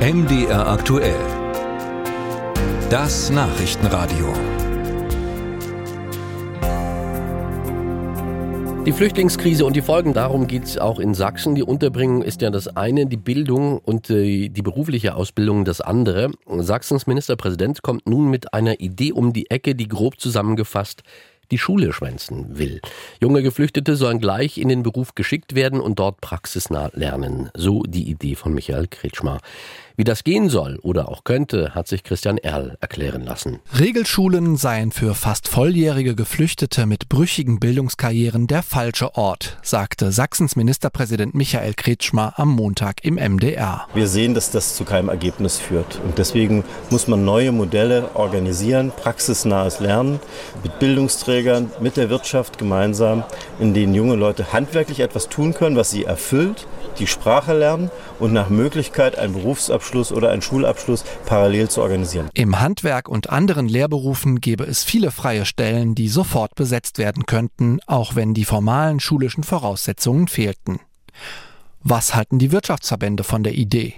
MDR aktuell. Das Nachrichtenradio. Die Flüchtlingskrise und die Folgen, darum geht es auch in Sachsen. Die Unterbringung ist ja das eine, die Bildung und äh, die berufliche Ausbildung das andere. Sachsens Ministerpräsident kommt nun mit einer Idee um die Ecke, die grob zusammengefasst die Schule schwänzen will. Junge Geflüchtete sollen gleich in den Beruf geschickt werden und dort praxisnah lernen. So die Idee von Michael Kretschmer. Wie das gehen soll oder auch könnte, hat sich Christian Erl erklären lassen. Regelschulen seien für fast volljährige Geflüchtete mit brüchigen Bildungskarrieren der falsche Ort, sagte Sachsens Ministerpräsident Michael Kretschmer am Montag im MDR. Wir sehen, dass das zu keinem Ergebnis führt. Und deswegen muss man neue Modelle organisieren, praxisnahes Lernen mit Bildungsträgern, mit der Wirtschaft gemeinsam, in denen junge Leute handwerklich etwas tun können, was sie erfüllt, die Sprache lernen und nach Möglichkeit einen Berufsabschluss oder einen Schulabschluss parallel zu organisieren. Im Handwerk und anderen Lehrberufen gäbe es viele freie Stellen, die sofort besetzt werden könnten, auch wenn die formalen schulischen Voraussetzungen fehlten. Was halten die Wirtschaftsverbände von der Idee?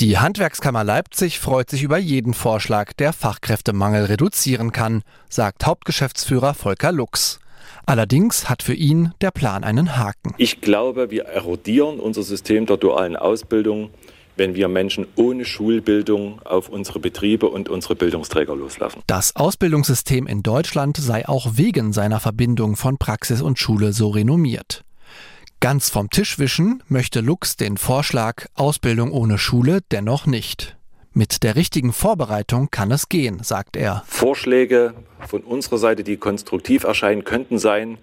Die Handwerkskammer Leipzig freut sich über jeden Vorschlag, der Fachkräftemangel reduzieren kann, sagt Hauptgeschäftsführer Volker Lux. Allerdings hat für ihn der Plan einen Haken. Ich glaube, wir erodieren unser System der dualen Ausbildung, wenn wir Menschen ohne Schulbildung auf unsere Betriebe und unsere Bildungsträger loslassen. Das Ausbildungssystem in Deutschland sei auch wegen seiner Verbindung von Praxis und Schule so renommiert. Ganz vom Tisch wischen möchte Lux den Vorschlag Ausbildung ohne Schule dennoch nicht. Mit der richtigen Vorbereitung kann es gehen, sagt er. Vorschläge von unserer Seite, die konstruktiv erscheinen, könnten sein,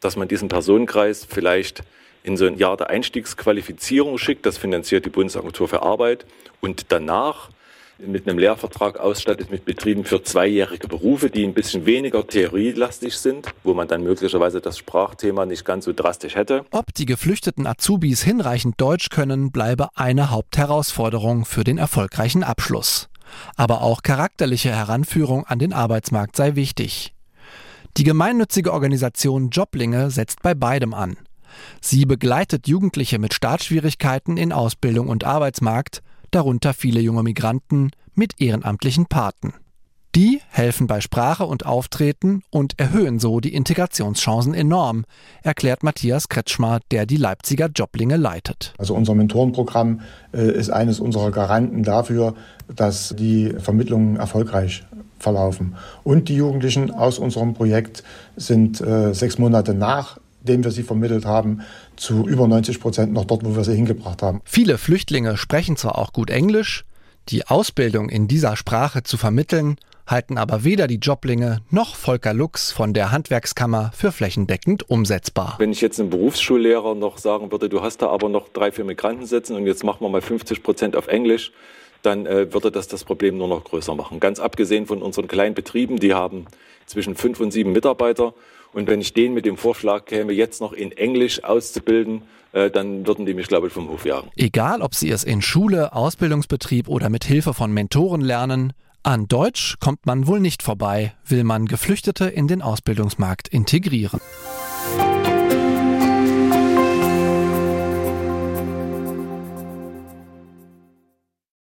dass man diesen Personenkreis vielleicht in so ein Jahr der Einstiegsqualifizierung schickt. Das finanziert die Bundesagentur für Arbeit. Und danach mit einem Lehrvertrag ausstattet mit Betrieben für zweijährige Berufe, die ein bisschen weniger theorielastig sind, wo man dann möglicherweise das Sprachthema nicht ganz so drastisch hätte. Ob die geflüchteten Azubis hinreichend Deutsch können, bleibe eine Hauptherausforderung für den erfolgreichen Abschluss. Aber auch charakterliche Heranführung an den Arbeitsmarkt sei wichtig. Die gemeinnützige Organisation Joblinge setzt bei beidem an. Sie begleitet Jugendliche mit Startschwierigkeiten in Ausbildung und Arbeitsmarkt, darunter viele junge Migranten mit ehrenamtlichen Paten. Die helfen bei Sprache und Auftreten und erhöhen so die Integrationschancen enorm, erklärt Matthias Kretschmer, der die Leipziger Joblinge leitet. Also unser Mentorenprogramm äh, ist eines unserer Garanten dafür, dass die Vermittlungen erfolgreich verlaufen. Und die Jugendlichen aus unserem Projekt sind äh, sechs Monate nach dem wir sie vermittelt haben, zu über 90 Prozent noch dort, wo wir sie hingebracht haben. Viele Flüchtlinge sprechen zwar auch gut Englisch, die Ausbildung in dieser Sprache zu vermitteln, halten aber weder die Joblinge noch Volker Lux von der Handwerkskammer für flächendeckend umsetzbar. Wenn ich jetzt einem Berufsschullehrer noch sagen würde, du hast da aber noch drei, vier Migranten sitzen und jetzt machen wir mal 50 Prozent auf Englisch, dann äh, würde das das Problem nur noch größer machen. Ganz abgesehen von unseren kleinen Betrieben, die haben zwischen fünf und sieben Mitarbeiter und wenn ich denen mit dem Vorschlag käme, jetzt noch in Englisch auszubilden, äh, dann würden die mich, glaube ich, vom Hof jagen. Egal, ob sie es in Schule, Ausbildungsbetrieb oder mit Hilfe von Mentoren lernen, an Deutsch kommt man wohl nicht vorbei, will man Geflüchtete in den Ausbildungsmarkt integrieren.